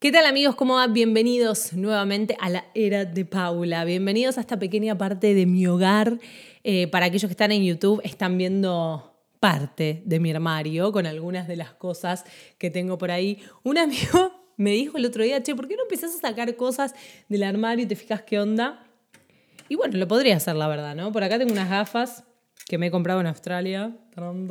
¿Qué tal amigos? ¿Cómo va? Bienvenidos nuevamente a la era de Paula. Bienvenidos a esta pequeña parte de mi hogar. Eh, para aquellos que están en YouTube, están viendo parte de mi armario con algunas de las cosas que tengo por ahí. Un amigo me dijo el otro día, che, ¿por qué no empezás a sacar cosas del armario y te fijas qué onda? Y bueno, lo podría hacer, la verdad, ¿no? Por acá tengo unas gafas que me he comprado en Australia. ¿Cómo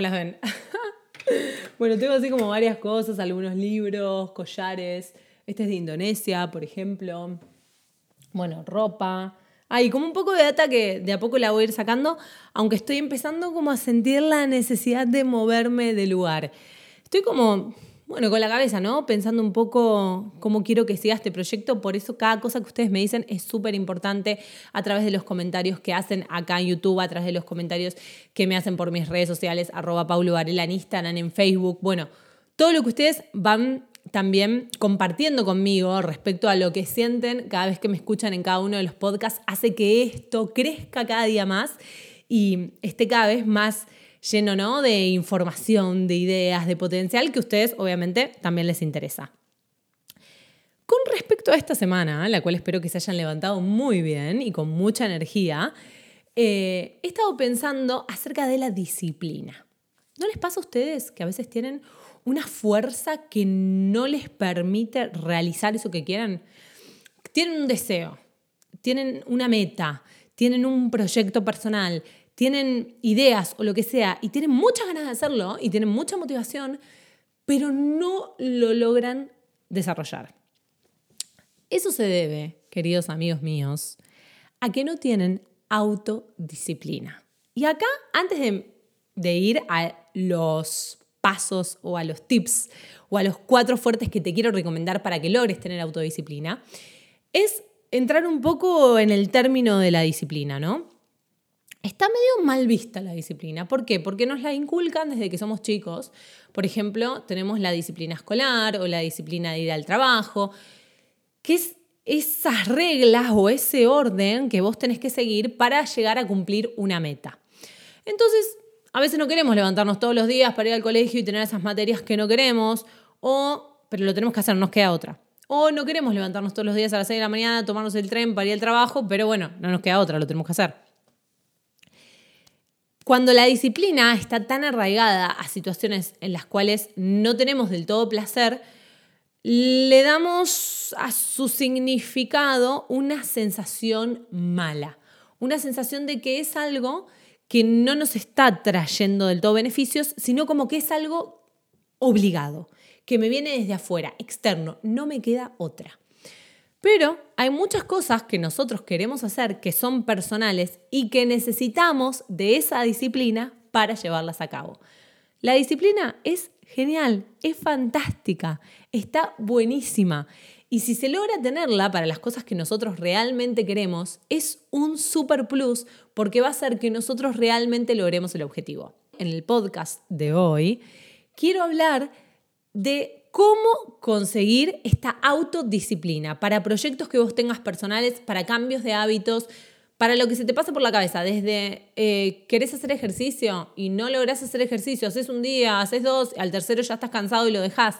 las ven? bueno, tengo así como varias cosas, algunos libros, collares. Este es de Indonesia, por ejemplo. Bueno, ropa. Hay como un poco de data que de a poco la voy a ir sacando, aunque estoy empezando como a sentir la necesidad de moverme de lugar. Estoy como bueno, con la cabeza, ¿no? Pensando un poco cómo quiero que siga este proyecto. Por eso cada cosa que ustedes me dicen es súper importante a través de los comentarios que hacen acá en YouTube, a través de los comentarios que me hacen por mis redes sociales, arroba Paulo Varela en Instagram, en Facebook. Bueno, todo lo que ustedes van también compartiendo conmigo respecto a lo que sienten cada vez que me escuchan en cada uno de los podcasts hace que esto crezca cada día más y esté cada vez más lleno ¿no? de información, de ideas, de potencial que a ustedes obviamente también les interesa. Con respecto a esta semana, la cual espero que se hayan levantado muy bien y con mucha energía, eh, he estado pensando acerca de la disciplina. ¿No les pasa a ustedes que a veces tienen una fuerza que no les permite realizar eso que quieran? Tienen un deseo, tienen una meta, tienen un proyecto personal, tienen ideas o lo que sea y tienen muchas ganas de hacerlo y tienen mucha motivación, pero no lo logran desarrollar. Eso se debe, queridos amigos míos, a que no tienen autodisciplina. Y acá, antes de, ir a los pasos o a los tips o a los cuatro fuertes que te quiero recomendar para que logres tener autodisciplina, es entrar un poco en el término de la disciplina, ¿no? Está medio mal vista la disciplina. ¿Por qué? Porque nos la inculcan desde que somos chicos. Por ejemplo, tenemos la disciplina escolar o la disciplina de ir al trabajo, que es esas reglas o ese orden que vos tenés que seguir para llegar a cumplir una meta. Entonces, a veces no queremos levantarnos todos los días para ir al colegio y tener esas materias que no queremos, o, pero lo tenemos que hacer, nos queda otra. O no queremos levantarnos todos los días a las 6 de la mañana, tomarnos el tren para ir al trabajo, pero bueno, no nos queda otra, lo tenemos que hacer. Cuando la disciplina está tan arraigada a situaciones en las cuales no tenemos del todo placer, le damos a su significado una sensación mala, una sensación de que es algo que no nos está trayendo del todo beneficios, sino como que es algo obligado, que me viene desde afuera, externo, no me queda otra. Pero hay muchas cosas que nosotros queremos hacer que son personales y que necesitamos de esa disciplina para llevarlas a cabo. La disciplina es genial, es fantástica, está buenísima. Y si se logra tenerla para las cosas que nosotros realmente queremos, es un super plus porque va a hacer que nosotros realmente logremos el objetivo. En el podcast de hoy quiero hablar de cómo conseguir esta autodisciplina para proyectos que vos tengas personales, para cambios de hábitos, para lo que se te pasa por la cabeza, desde eh, querés hacer ejercicio y no lográs hacer ejercicio, haces un día, haces dos, al tercero ya estás cansado y lo dejás.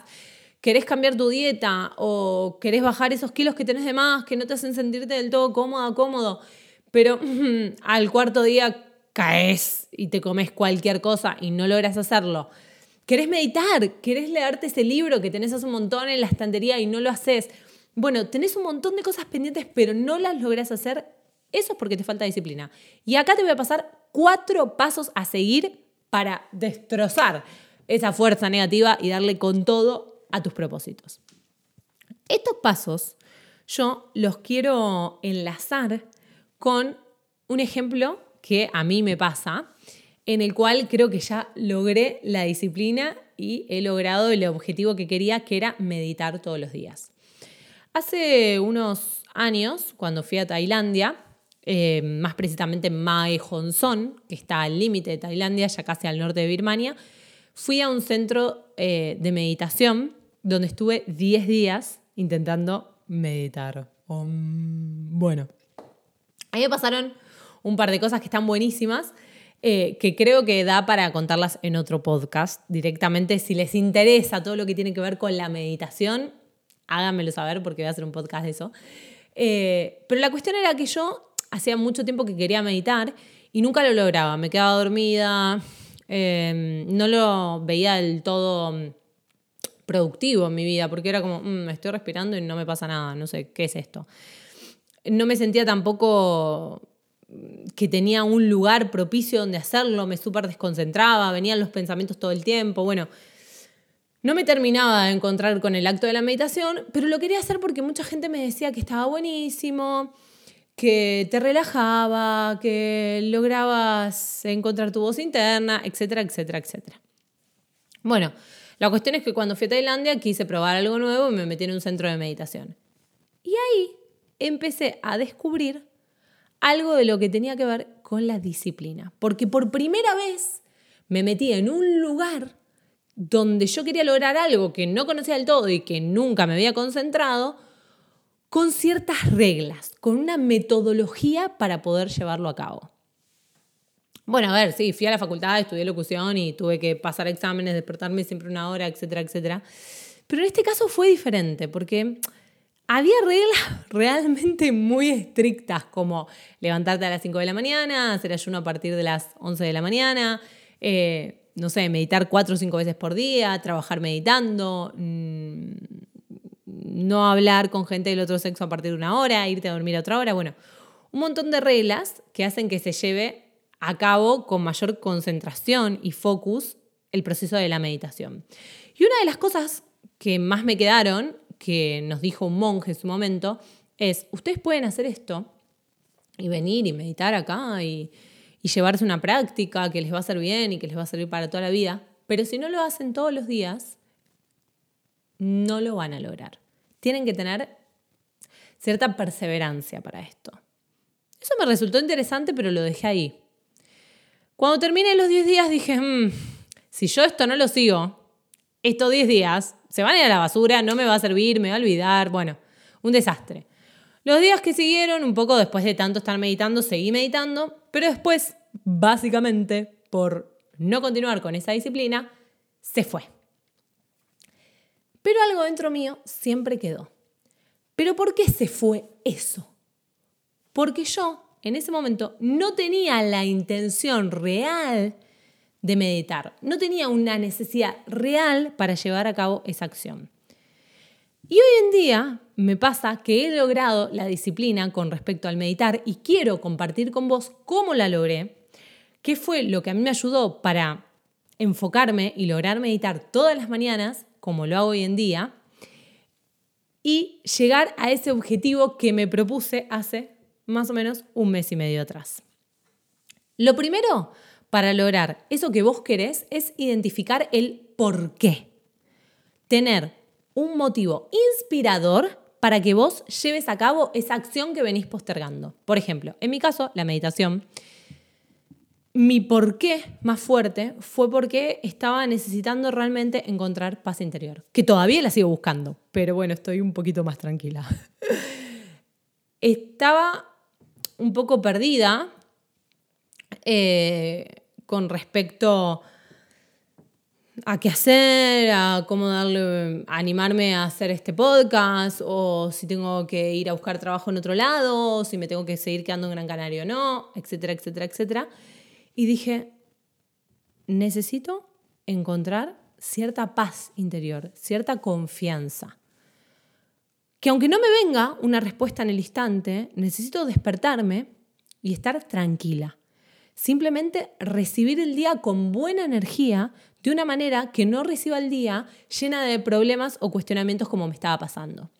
Querés cambiar tu dieta o querés bajar esos kilos que tenés de más, que no te hacen sentirte del todo cómoda, cómodo, pero al cuarto día caes y te comes cualquier cosa y no logras hacerlo ¿Querés meditar? ¿Querés leerte ese libro que tenés hace un montón en la estantería y no lo haces? Bueno, tenés un montón de cosas pendientes, pero no las lográs hacer. Eso es porque te falta disciplina. Y acá te voy a pasar cuatro pasos a seguir para destrozar esa fuerza negativa y darle con todo a tus propósitos. Estos pasos yo los quiero enlazar con un ejemplo que a mí me pasa en el cual creo que ya logré la disciplina y he logrado el objetivo que quería, que era meditar todos los días. Hace unos años, cuando fui a Tailandia, eh, más precisamente en Mae Hong que está al límite de Tailandia, ya casi al norte de Birmania, fui a un centro eh, de meditación donde estuve 10 días intentando meditar. bueno, ahí me pasaron un par de cosas que están buenísimas eh, que creo que da para contarlas en otro podcast directamente. Si les interesa todo lo que tiene que ver con la meditación, háganmelo saber porque voy a hacer un podcast de eso. Eh, pero la cuestión era que yo hacía mucho tiempo que quería meditar y nunca lo lograba. Me quedaba dormida, em, no lo veía del todo mm, productivo en mi vida porque era como, mm, estoy respirando y no me pasa nada, no sé, ¿qué es esto? No me sentía tampoco que tenía un lugar propicio donde hacerlo, me súper desconcentraba, venían los pensamientos todo el tiempo, bueno, no me terminaba de encontrar con el acto de la meditación, pero lo quería hacer porque mucha gente me decía que estaba buenísimo, que te relajaba, que lograbas encontrar tu voz interna, etcétera, etcétera, etcétera. Bueno, la cuestión es que cuando fui a Tailandia quise probar algo nuevo y me metí en un centro de meditación. Y ahí empecé a descubrir algo de lo que tenía que ver con la disciplina, porque por primera vez me metí en un lugar donde yo quería lograr algo que no conocía del todo y que nunca me había concentrado, con ciertas reglas, con una metodología para poder llevarlo a cabo. Bueno, a ver, sí, fui a la facultad, estudié locución y tuve que pasar exámenes, despertarme siempre una hora, etcétera, etcétera. Pero en este caso fue diferente porque había reglas realmente muy estrictas, como levantarte a las 5 de la mañana, hacer ayuno a partir de las 11 de la mañana, eh, no sé, meditar cuatro o cinco veces por día, trabajar meditando, mm, no hablar con gente del otro sexo a partir de una hora, irte a dormir a otra hora, bueno, un montón de reglas que hacen que se lleve a cabo con mayor concentración y focus el proceso de la meditación. Y una de las cosas que más me quedaron, que nos dijo un monje en su momento, es, ustedes pueden hacer esto y venir y meditar acá y, llevarse una práctica que les va a hacer bien y que les va a servir para toda la vida, pero si no lo hacen todos los días, no lo van a lograr. Tienen que tener cierta perseverancia para esto. Eso me resultó interesante, pero lo dejé ahí. Cuando terminé los 10 días dije, mm, si yo esto no lo sigo, estos 10 días se van a ir a la basura, no me va a servir, me va a olvidar, bueno, un desastre. Los días que siguieron, un poco después de tanto estar meditando, seguí meditando, pero después, básicamente, por no continuar con esa disciplina, se fue. Pero algo dentro mío siempre quedó. ¿Pero por qué se fue eso? Porque yo, en ese momento, no tenía la intención real de meditar. No tenía una necesidad real para llevar a cabo esa acción. Y hoy en día me pasa que he logrado la disciplina con respecto al meditar y quiero compartir con vos cómo la logré, qué fue lo que a mí me ayudó para enfocarme y lograr meditar todas las mañanas, como lo hago hoy en día, y llegar a ese objetivo que me propuse hace más o menos un mes y medio atrás. Lo primero para lograr eso que vos querés es identificar el por qué. Tener un motivo inspirador para que vos lleves a cabo esa acción que venís postergando. Por ejemplo, en mi caso, la meditación. Mi porqué más fuerte fue porque estaba necesitando realmente encontrar paz interior, que todavía la sigo buscando, pero bueno, estoy un poquito más tranquila. estaba un poco perdida eh, con respecto a qué hacer, a cómo darle, animarme a hacer este podcast, o si tengo que ir a buscar trabajo en otro lado, o si me tengo que seguir quedando en Gran Canaria o no, etcétera, etcétera, etcétera. Y dije, necesito encontrar cierta paz interior, cierta confianza. Que aunque no me venga una respuesta en el instante, necesito despertarme y estar tranquila. Simplemente recibir el día con buena energía, de una manera que no reciba el día llena de problemas o cuestionamientos como me estaba pasando.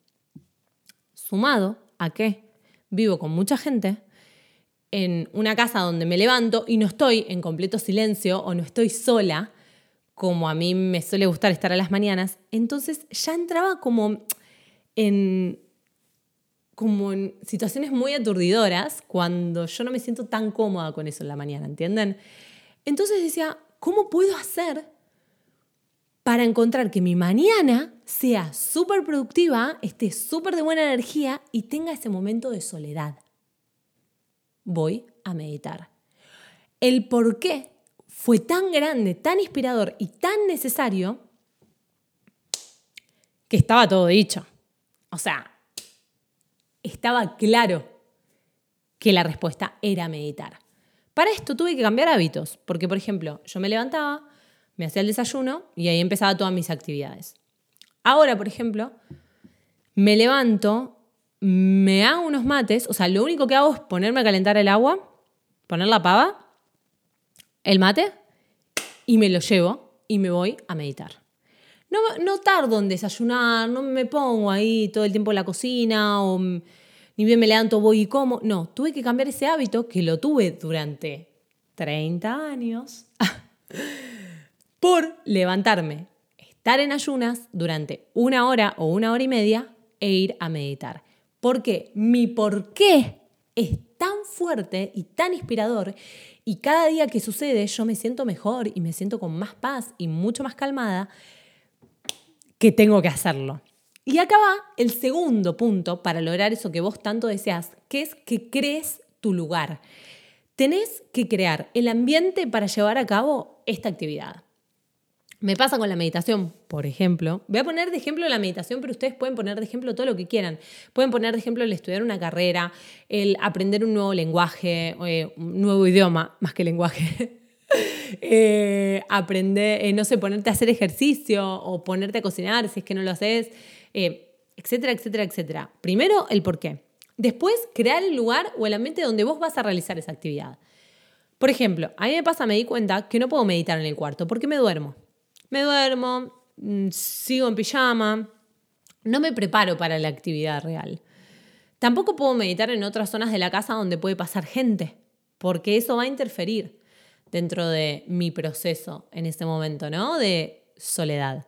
Sumado a que vivo con mucha gente en una casa donde me levanto y no estoy en completo silencio o no estoy sola, como a mí me suele gustar estar a las mañanas, entonces ya entraba como en, como en situaciones muy aturdidoras cuando yo no me siento tan cómoda con eso en la mañana, ¿entienden? Entonces decía, ¿cómo puedo hacer para encontrar que mi mañana sea súper productiva, esté súper de buena energía y tenga ese momento de soledad. Voy a meditar. el por qué fue tan grande, tan inspirador y tan necesario que estaba todo dicho. O sea, estaba claro que la respuesta era meditar. Para esto tuve que cambiar hábitos, porque por ejemplo, yo me levantaba, me hacía el desayuno y ahí empezaba todas mis actividades. Ahora, por ejemplo, me levanto, me hago unos mates, o sea, lo único que hago es ponerme a calentar el agua, poner la pava, el mate, y me lo llevo y me voy a meditar. No, tardo en desayunar, no me pongo ahí todo el tiempo en la cocina o ni bien me levanto, voy y como. No, tuve que cambiar ese hábito que lo tuve durante 30 años por levantarme, estar en ayunas durante una hora o una hora y media e ir a meditar. Porque mi por qué es tan fuerte y tan inspirador y cada día que sucede yo me siento mejor y me siento con más paz y mucho más calmada que tengo que hacerlo. Y acá va el segundo punto para lograr eso que vos tanto deseas, que es que crees tu lugar. Tenés que crear el ambiente para llevar a cabo esta actividad. Me pasa con la meditación, por ejemplo. Voy a poner de ejemplo la meditación, pero ustedes pueden poner de ejemplo todo lo que quieran. Pueden poner de ejemplo el estudiar una carrera, el aprender un nuevo lenguaje, eh, un nuevo idioma, más que lenguaje. Eh, aprender, eh, no sé, ponerte a hacer ejercicio o ponerte a cocinar si es que no lo haces, etcétera, etcétera, etcétera. Primero, el por qué. Después, crear el lugar o el ambiente donde vos vas a realizar esa actividad. Por ejemplo, a mí me pasa, me di cuenta que no puedo meditar en el cuarto porque me duermo me duermo, mm, sigo en pijama, no me preparo para la actividad real. Tampoco puedo meditar en otras zonas de la casa donde puede pasar gente, porque eso va a interferir dentro de mi proceso en este momento, ¿no? De soledad.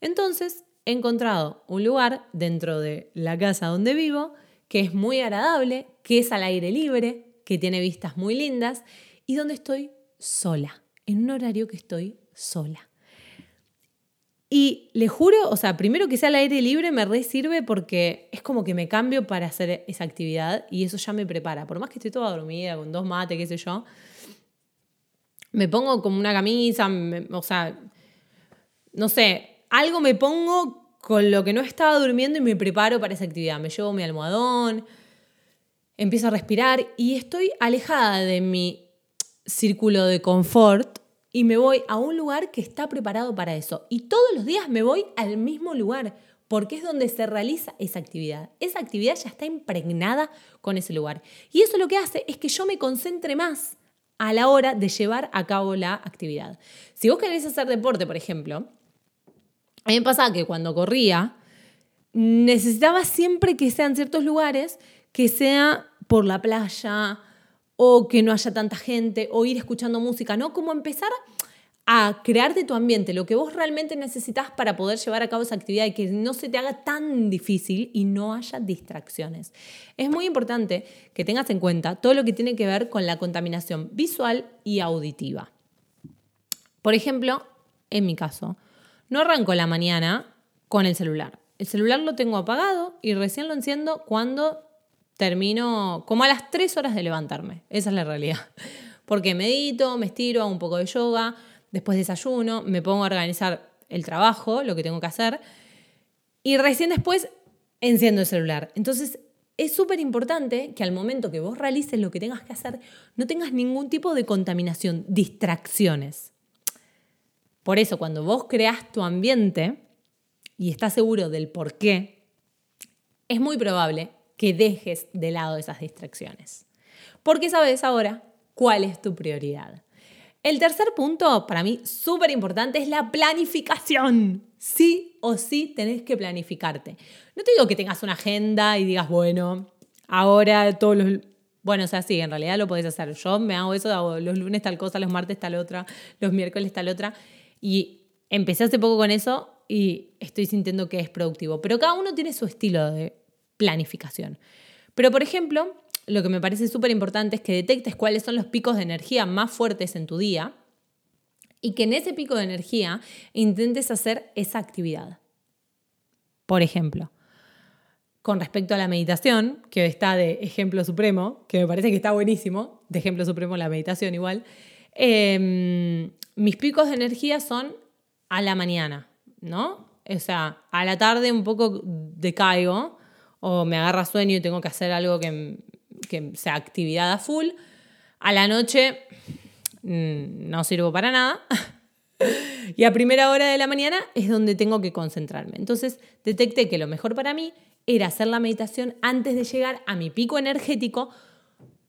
Entonces, he encontrado un lugar dentro de la casa donde vivo que es muy agradable, que es al aire libre, que tiene vistas muy lindas y donde estoy sola, en un horario que estoy sola. Y le juro, o sea, primero que sea al aire libre me re sirve porque es como que me cambio para hacer esa actividad y eso ya me prepara. Por más que esté toda dormida, con dos mates, qué sé yo, me pongo como una camisa, o sea, no sé, algo me pongo con lo que no estaba durmiendo y me preparo para esa actividad. Me llevo mi almohadón, empiezo a respirar y estoy alejada de mi círculo de confort y me voy a un lugar que está preparado para eso. Y todos los días me voy al mismo lugar porque es donde se realiza esa actividad. Esa actividad ya está impregnada con ese lugar. Y eso lo que hace es que yo me concentre más a la hora de llevar a cabo la actividad. Si vos querés hacer deporte, por ejemplo, a mí me pasaba que cuando corría, necesitaba siempre que sean ciertos lugares, que sea por la playa, o que no haya tanta gente, o ir escuchando música, ¿no? Como empezar crear de tu ambiente lo que vos realmente necesitas para poder llevar a cabo esa actividad y que no se te haga tan difícil y no haya distracciones. Es muy importante que tengas en cuenta todo lo que tiene que ver con la contaminación visual y auditiva. Por ejemplo, en mi caso, no arranco la mañana con el celular. El celular lo tengo apagado y recién lo enciendo cuando termino como a las 3 horas de levantarme. Esa es la realidad. Porque medito, me estiro, hago un poco de yoga, después desayuno, me pongo a organizar el trabajo, lo que tengo que hacer, y recién después enciendo el celular. Entonces, es súper importante que al momento que vos realices lo que tengas que hacer, no tengas ningún tipo de contaminación, distracciones. Por eso, cuando vos creas tu ambiente y estás seguro del por qué, es muy probable que dejes de lado esas distracciones. Porque sabes ahora cuál es tu prioridad. El tercer punto, para mí súper importante, es la planificación. Sí o sí tenés que planificarte. No te digo que tengas una agenda y digas, bueno, ahora todos los... Bueno, o sea, sí, en realidad lo podés hacer. Yo me hago eso, los lunes tal cosa, los martes tal otra, los miércoles tal otra. Y empecé hace poco con eso y estoy sintiendo que es productivo. Pero cada uno tiene su estilo de planificación. Pero, por ejemplo, lo que me parece súper importante es que detectes cuáles son los picos de energía más fuertes en tu día y que en ese pico de energía intentes hacer esa actividad. Por ejemplo, con respecto a la meditación, que está de ejemplo supremo, que me parece que está buenísimo, de ejemplo supremo la meditación igual, em, mis picos de energía son a la mañana, ¿no? O sea, a la tarde un poco decaigo o me agarra sueño y tengo que hacer algo que, que sea actividad a full. A la noche mm, no sirvo para nada. y a primera hora de la mañana es donde tengo que concentrarme. Entonces detecté que lo mejor para mí era hacer la meditación antes de llegar a mi pico energético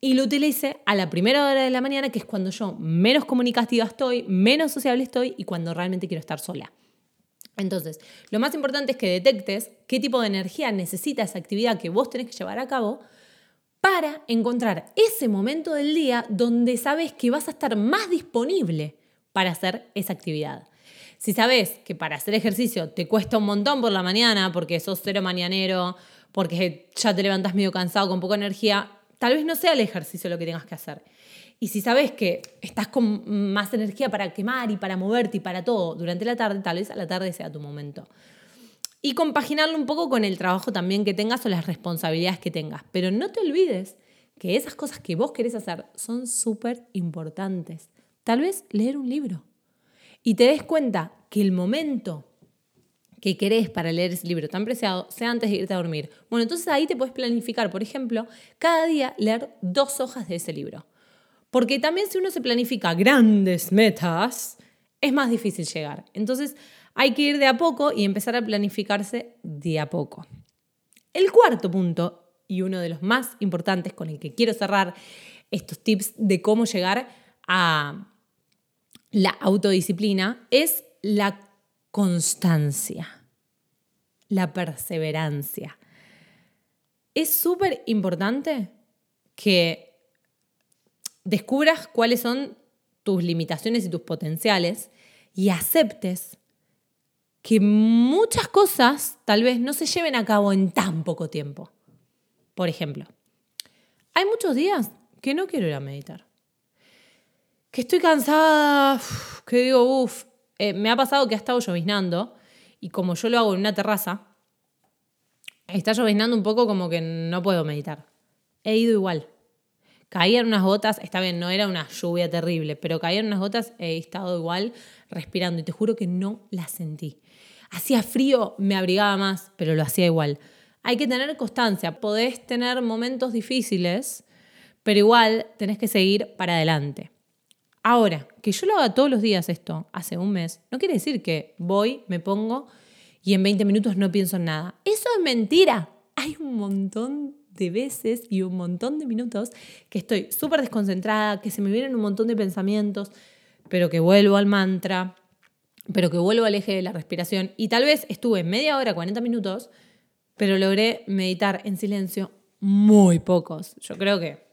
y lo utilicé a la primera hora de la mañana, que es cuando yo menos comunicativa estoy, menos sociable estoy y cuando realmente quiero estar sola. Entonces, lo más importante es que detectes qué tipo de energía necesita esa actividad que vos tenés que llevar a cabo para encontrar ese momento del día donde sabes que vas a estar más disponible para hacer esa actividad. Si sabes que para hacer ejercicio te cuesta un montón por la mañana porque sos cero mañanero, porque ya te levantas medio cansado con poca energía, tal vez no sea el ejercicio lo que tengas que hacer. Y si sabes que estás con más energía para quemar y para moverte y para todo durante la tarde, tal vez a la tarde sea tu momento. Y compaginarlo un poco con el trabajo también que tengas o las responsabilidades que tengas. Pero no te olvides que esas cosas que vos querés hacer son súper importantes. Tal vez leer un libro. Y te des cuenta que el momento que querés para leer ese libro tan preciado sea antes de irte a dormir. Bueno, entonces ahí te puedes planificar, por ejemplo, cada día leer dos hojas de ese libro. Porque también si uno se planifica grandes metas, es más difícil llegar. Entonces hay que ir de a poco y empezar a planificarse de a poco. El cuarto punto, y uno de los más importantes con el que quiero cerrar estos tips de cómo llegar a la autodisciplina, es la constancia, la perseverancia. Es súper importante que descubras cuáles son tus limitaciones y tus potenciales y aceptes que muchas cosas tal vez no se lleven a cabo en tan poco tiempo. Por ejemplo, hay muchos días que no quiero ir a meditar. Que estoy cansada, que digo, uff, eh, me ha pasado que ha estado lloviznando y como yo lo hago en una terraza, está lloviznando un poco como que no puedo meditar. He ido igual. Caían unas gotas, está bien, no era una lluvia terrible, pero caían unas gotas, he estado igual respirando y te juro que no las sentí. Hacía frío, me abrigaba más, pero lo hacía igual. Hay que tener constancia, podés tener momentos difíciles, pero igual tenés que seguir para adelante. Ahora, que yo lo haga todos los días esto, hace un mes, no quiere decir que voy, me pongo y en 20 minutos no pienso en nada. Eso es mentira. Hay un montón de veces y un montón de minutos que estoy súper desconcentrada, que se me vienen un montón de pensamientos, pero que vuelvo al mantra, pero que vuelvo al eje de la respiración. Y tal vez estuve media hora, 40 minutos, pero logré meditar en silencio muy pocos. Yo creo que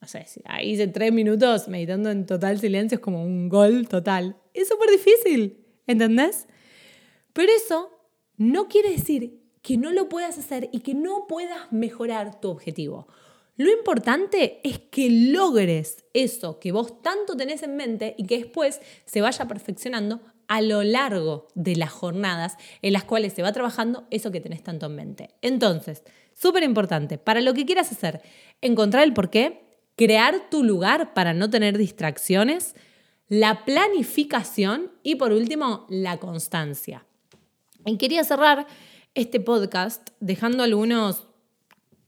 no sé, ahí hice tres minutos meditando en total silencio, es como un gol total. Es súper difícil, ¿entendés? Pero eso no quiere decir que no lo puedas hacer y que no puedas mejorar tu objetivo. Lo importante es que logres eso que vos tanto tenés en mente y que después se vaya perfeccionando a lo largo de las jornadas en las cuales se va trabajando eso que tenés tanto en mente. Entonces, súper importante, para lo que quieras hacer, encontrar el porqué, crear tu lugar para no tener distracciones, la planificación y por último, la constancia. Y quería cerrar este podcast dejando algunos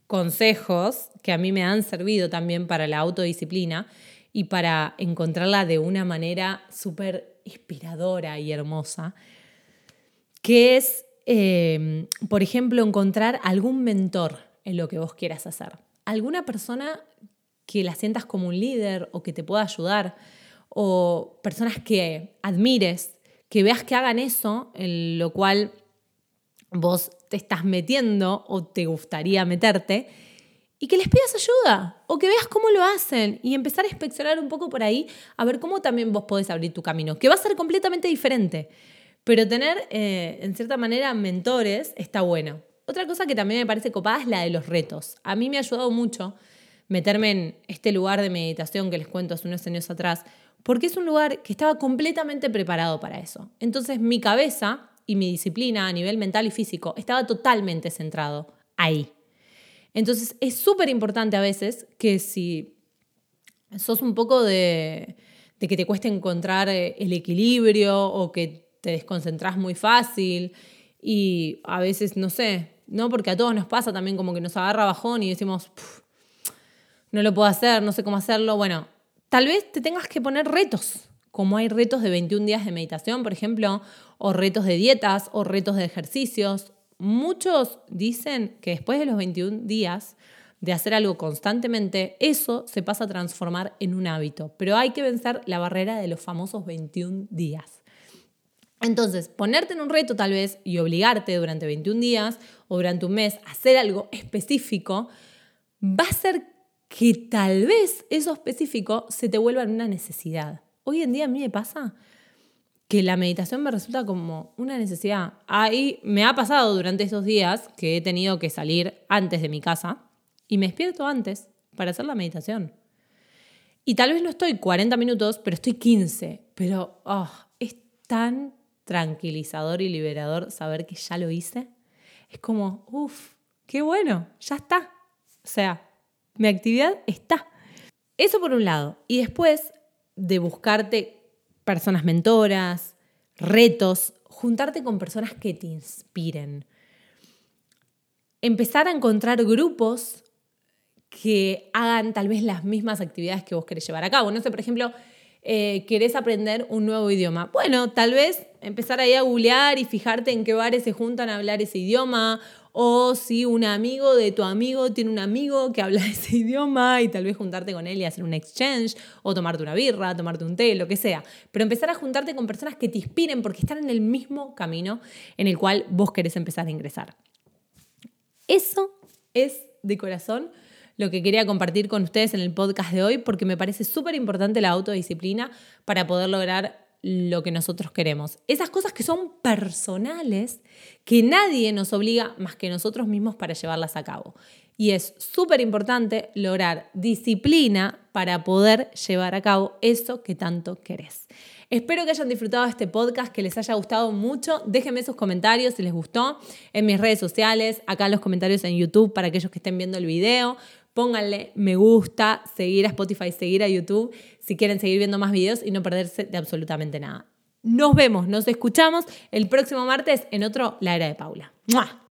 consejos que a mí me han servido también para la autodisciplina y para encontrarla de una manera súper inspiradora y hermosa, que es, eh, por ejemplo, encontrar algún mentor en lo que vos quieras hacer. Alguna persona que la sientas como un líder o que te pueda ayudar, o personas que admires, que veas que hagan eso, en lo cual vos te estás metiendo o te gustaría meterte, y que les pidas ayuda o que veas cómo lo hacen y empezar a inspeccionar un poco por ahí a ver cómo también vos podés abrir tu camino, que va a ser completamente diferente. Pero tener, eh, en cierta manera, mentores está bueno. Otra cosa que también me parece copada es la de los retos. A mí me ha ayudado mucho meterme en este lugar de meditación que les cuento hace unos años atrás, porque es un lugar que estaba completamente preparado para eso. Entonces mi cabeza y mi disciplina a nivel mental y físico estaba totalmente centrado ahí. Entonces es súper importante a veces que si sos un poco de, que te cuesta encontrar eh, el equilibrio o que te desconcentras muy fácil y a veces, no sé, ¿no? Porque a todos nos pasa también como que nos agarra bajón y decimos, no lo puedo hacer, no sé cómo hacerlo. Bueno, tal vez te tengas que poner retos, como hay retos de 21 días de meditación, por ejemplo, o retos de dietas, o retos de ejercicios. Muchos dicen que después de los 21 días de hacer algo constantemente, eso se pasa a transformar en un hábito. Pero hay que vencer la barrera de los famosos 21 días. Entonces, ponerte en un reto tal vez y obligarte durante 21 días o durante un mes a hacer algo específico, va a ser que tal vez eso específico se te vuelva una necesidad. Hoy en día a mí me pasa que la meditación me resulta como una necesidad. Ahí me ha pasado durante esos días que he tenido que salir antes de mi casa y me despierto antes para hacer la meditación. Y tal vez no estoy 40 minutos, pero estoy 15. Pero oh, es tan tranquilizador y liberador saber que ya lo hice. Es como, uff, qué bueno, ya está. O sea, mi actividad está. Eso por un lado. Y después de buscarte personas mentoras, retos, juntarte con personas que te inspiren. Empezar a encontrar grupos que hagan tal vez las mismas actividades que vos querés llevar a cabo. No sé, por ejemplo, eh, querés aprender un nuevo idioma. Bueno, tal vez empezar ahí a googlear y fijarte en qué bares se juntan a hablar ese idioma, o si un amigo de tu amigo tiene un amigo que habla ese idioma y tal vez juntarte con él y hacer un exchange, o tomarte una birra, tomarte un té, lo que sea. Pero empezar a juntarte con personas que te inspiren porque están en el mismo camino en el cual vos querés empezar a ingresar. Eso es de corazón lo que quería compartir con ustedes en el podcast de hoy porque me parece súper importante la autodisciplina para poder lograr lo que nosotros queremos. Esas cosas que son personales, que nadie nos obliga más que nosotros mismos para llevarlas a cabo. Y es súper importante lograr disciplina para poder llevar a cabo eso que tanto querés. Espero que hayan disfrutado este podcast, que les haya gustado mucho. Déjenme sus comentarios si les gustó en mis redes sociales, acá en los comentarios en YouTube para aquellos que estén viendo el video pónganle me gusta, seguir a Spotify, seguir a YouTube si quieren seguir viendo más videos y no perderse de absolutamente nada. Nos vemos, nos escuchamos el próximo martes en otro La Era de Paula. ¡Mua!